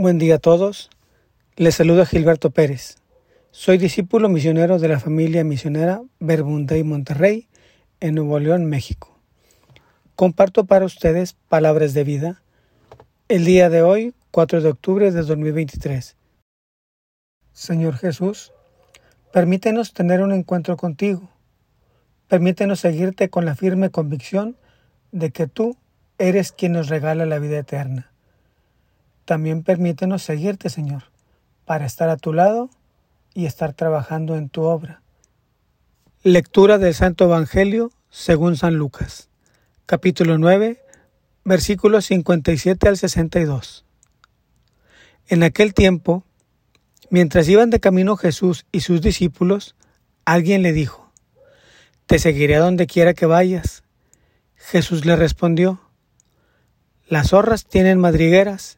Buen día a todos. Les saluda Gilberto Pérez. Soy discípulo misionero de la familia misionera Verbunday Monterrey en Nuevo León, México. Comparto para ustedes palabras de vida el día de hoy, 4 de octubre de 2023. Señor Jesús, permítenos tener un encuentro contigo. Permítenos seguirte con la firme convicción de que tú eres quien nos regala la vida eterna. También permítenos seguirte, Señor, para estar a tu lado y estar trabajando en tu obra. Lectura del Santo Evangelio según San Lucas, capítulo 9, versículos 57 al 62. En aquel tiempo, mientras iban de camino Jesús y sus discípulos, alguien le dijo, Te seguiré a donde quiera que vayas. Jesús le respondió, Las zorras tienen madrigueras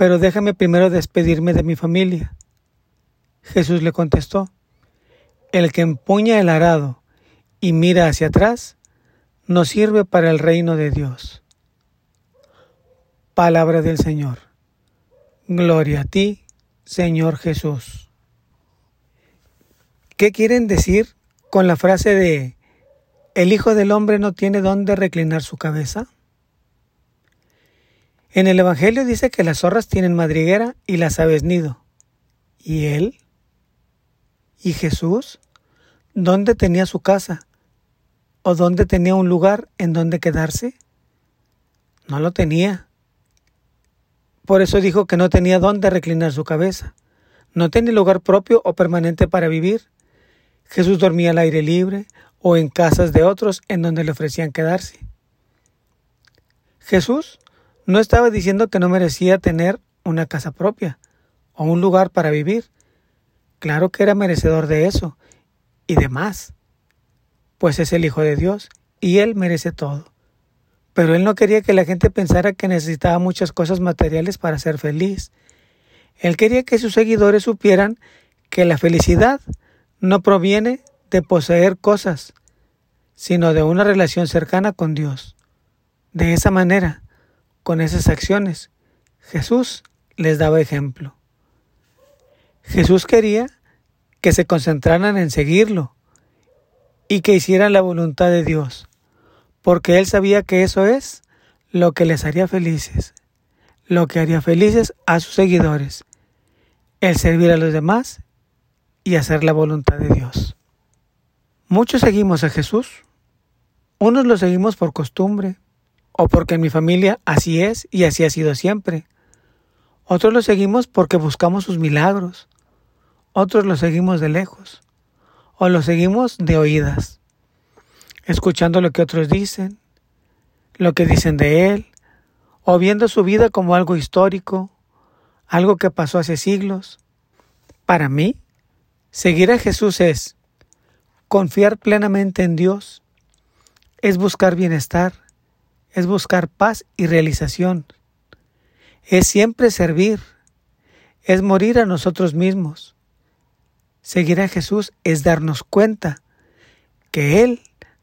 pero déjame primero despedirme de mi familia. Jesús le contestó, el que empuña el arado y mira hacia atrás, no sirve para el reino de Dios. Palabra del Señor. Gloria a ti, Señor Jesús. ¿Qué quieren decir con la frase de el Hijo del Hombre no tiene dónde reclinar su cabeza? En el Evangelio dice que las zorras tienen madriguera y las aves nido. ¿Y él? ¿Y Jesús? ¿Dónde tenía su casa? ¿O dónde tenía un lugar en donde quedarse? No lo tenía. Por eso dijo que no tenía dónde reclinar su cabeza. No tenía lugar propio o permanente para vivir. Jesús dormía al aire libre o en casas de otros en donde le ofrecían quedarse. Jesús no estaba diciendo que no merecía tener una casa propia o un lugar para vivir. Claro que era merecedor de eso y de más, pues es el Hijo de Dios y Él merece todo. Pero Él no quería que la gente pensara que necesitaba muchas cosas materiales para ser feliz. Él quería que sus seguidores supieran que la felicidad no proviene de poseer cosas, sino de una relación cercana con Dios. De esa manera, con esas acciones, Jesús les daba ejemplo. Jesús quería que se concentraran en seguirlo y que hicieran la voluntad de Dios, porque Él sabía que eso es lo que les haría felices, lo que haría felices a sus seguidores, el servir a los demás y hacer la voluntad de Dios. Muchos seguimos a Jesús, unos lo seguimos por costumbre, o porque en mi familia así es y así ha sido siempre. Otros lo seguimos porque buscamos sus milagros. Otros lo seguimos de lejos. O lo seguimos de oídas, escuchando lo que otros dicen, lo que dicen de Él, o viendo su vida como algo histórico, algo que pasó hace siglos. Para mí, seguir a Jesús es confiar plenamente en Dios, es buscar bienestar, es buscar paz y realización, es siempre servir, es morir a nosotros mismos. Seguir a Jesús es darnos cuenta que Él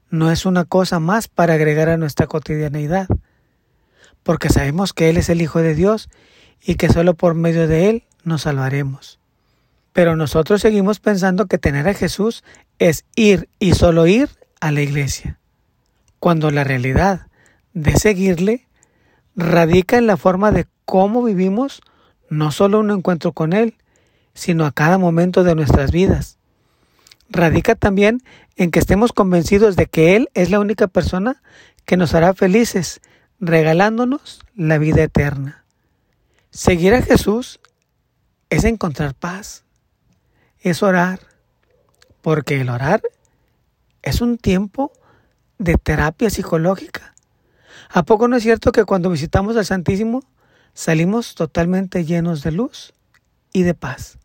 no es una cosa más para agregar a nuestra cotidianeidad, porque sabemos que Él es el Hijo de Dios y que solo por medio de Él nos salvaremos. Pero nosotros seguimos pensando que tener a Jesús es ir y solo ir a la iglesia, cuando la realidad de seguirle radica en la forma de cómo vivimos no solo un encuentro con Él, sino a cada momento de nuestras vidas. Radica también en que estemos convencidos de que Él es la única persona que nos hará felices, regalándonos la vida eterna. Seguir a Jesús es encontrar paz, es orar, porque el orar es un tiempo de terapia psicológica ¿A poco no es cierto que cuando visitamos al Santísimo salimos totalmente llenos de luz y de paz.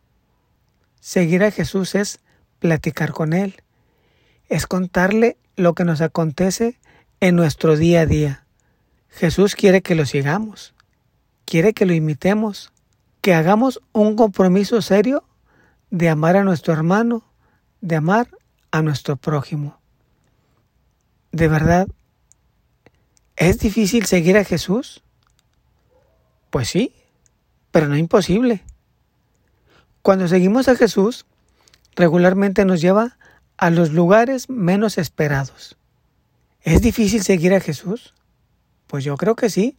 Seguir a Jesús es platicar con Él, es contarle lo que nos acontece en nuestro día a día. Jesús quiere que lo sigamos, quiere que lo imitemos, que hagamos un compromiso serio de amar a nuestro hermano, de amar a nuestro prójimo. De verdad, ¿es difícil seguir a Jesús? Pues sí, pero no imposible. Cuando seguimos a Jesús, regularmente nos lleva a los lugares menos esperados. ¿Es difícil seguir a Jesús? Pues yo creo que sí,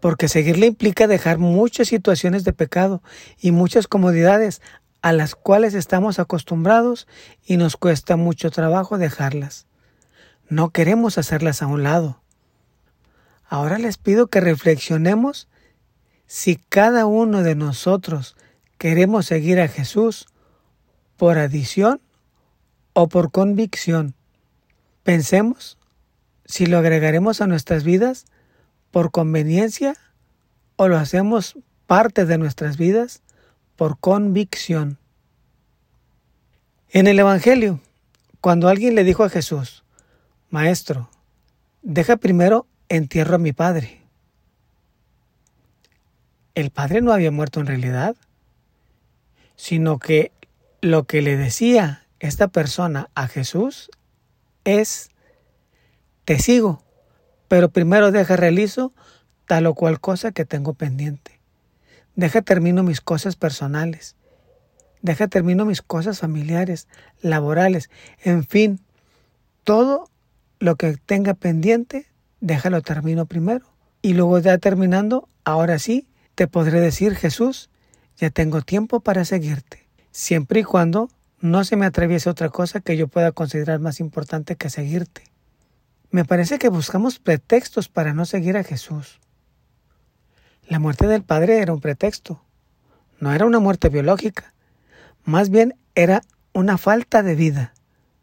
porque seguirle implica dejar muchas situaciones de pecado y muchas comodidades a las cuales estamos acostumbrados y nos cuesta mucho trabajo dejarlas. No queremos hacerlas a un lado. Ahora les pido que reflexionemos si cada uno de nosotros queremos seguir a Jesús por adición o por convicción. Pensemos si lo agregaremos a nuestras vidas por conveniencia o lo hacemos parte de nuestras vidas por convicción. En el Evangelio, cuando alguien le dijo a Jesús, Maestro, deja primero entierro a mi padre. El padre no había muerto en realidad sino que lo que le decía esta persona a Jesús es, te sigo, pero primero deja realizo tal o cual cosa que tengo pendiente. Deja termino mis cosas personales. Deja termino mis cosas familiares, laborales, en fin, todo lo que tenga pendiente, déjalo termino primero. Y luego ya terminando, ahora sí, te podré decir, Jesús, ya tengo tiempo para seguirte, siempre y cuando no se me atraviese otra cosa que yo pueda considerar más importante que seguirte. Me parece que buscamos pretextos para no seguir a Jesús. La muerte del Padre era un pretexto, no era una muerte biológica, más bien era una falta de vida,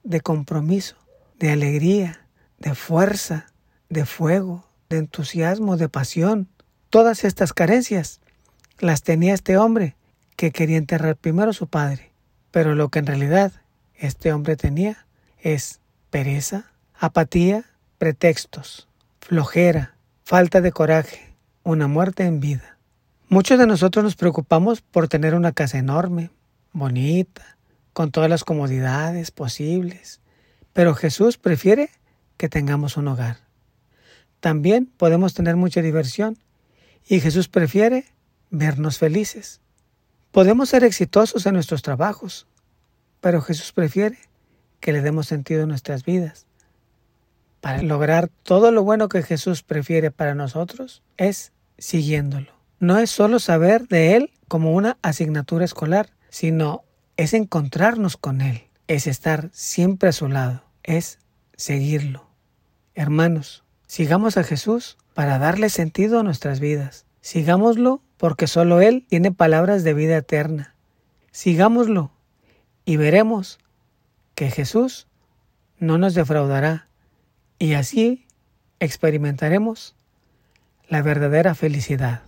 de compromiso, de alegría, de fuerza, de fuego, de entusiasmo, de pasión. Todas estas carencias las tenía este hombre que quería enterrar primero a su padre. Pero lo que en realidad este hombre tenía es pereza, apatía, pretextos, flojera, falta de coraje, una muerte en vida. Muchos de nosotros nos preocupamos por tener una casa enorme, bonita, con todas las comodidades posibles, pero Jesús prefiere que tengamos un hogar. También podemos tener mucha diversión y Jesús prefiere vernos felices. Podemos ser exitosos en nuestros trabajos, pero Jesús prefiere que le demos sentido a nuestras vidas. Para lograr todo lo bueno que Jesús prefiere para nosotros es siguiéndolo. No es solo saber de Él como una asignatura escolar, sino es encontrarnos con Él, es estar siempre a su lado, es seguirlo. Hermanos, sigamos a Jesús para darle sentido a nuestras vidas. Sigámoslo porque solo Él tiene palabras de vida eterna. Sigámoslo y veremos que Jesús no nos defraudará y así experimentaremos la verdadera felicidad.